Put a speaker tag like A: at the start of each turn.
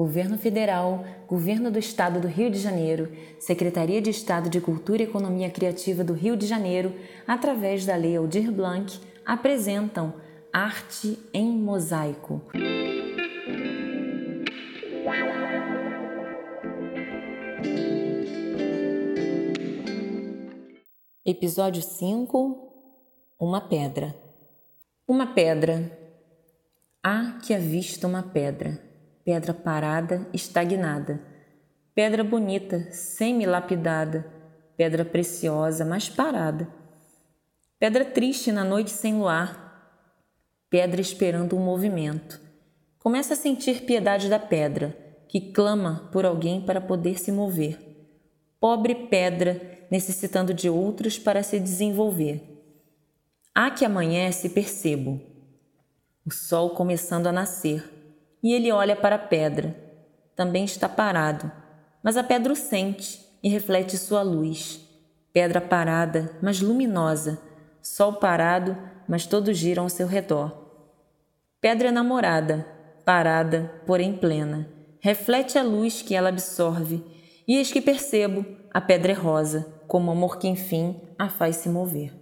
A: Governo Federal, Governo do Estado do Rio de Janeiro, Secretaria de Estado de Cultura e Economia Criativa do Rio de Janeiro, através da Lei Aldir Blanc, apresentam Arte em Mosaico. Episódio 5 Uma pedra. Uma pedra. Há que avista uma pedra pedra parada, estagnada, pedra bonita, semi-lapidada, pedra preciosa, mas parada, pedra triste na noite sem luar, pedra esperando um movimento. Começa a sentir piedade da pedra, que clama por alguém para poder se mover. Pobre pedra, necessitando de outros para se desenvolver. Há que amanhece, percebo. O sol começando a nascer e ele olha para a pedra. Também está parado, mas a pedra o sente e reflete sua luz. Pedra parada, mas luminosa, sol parado, mas todos giram ao seu redor. Pedra namorada, parada, porém plena, reflete a luz que ela absorve, e eis que percebo, a pedra é rosa, como amor que enfim a faz se mover.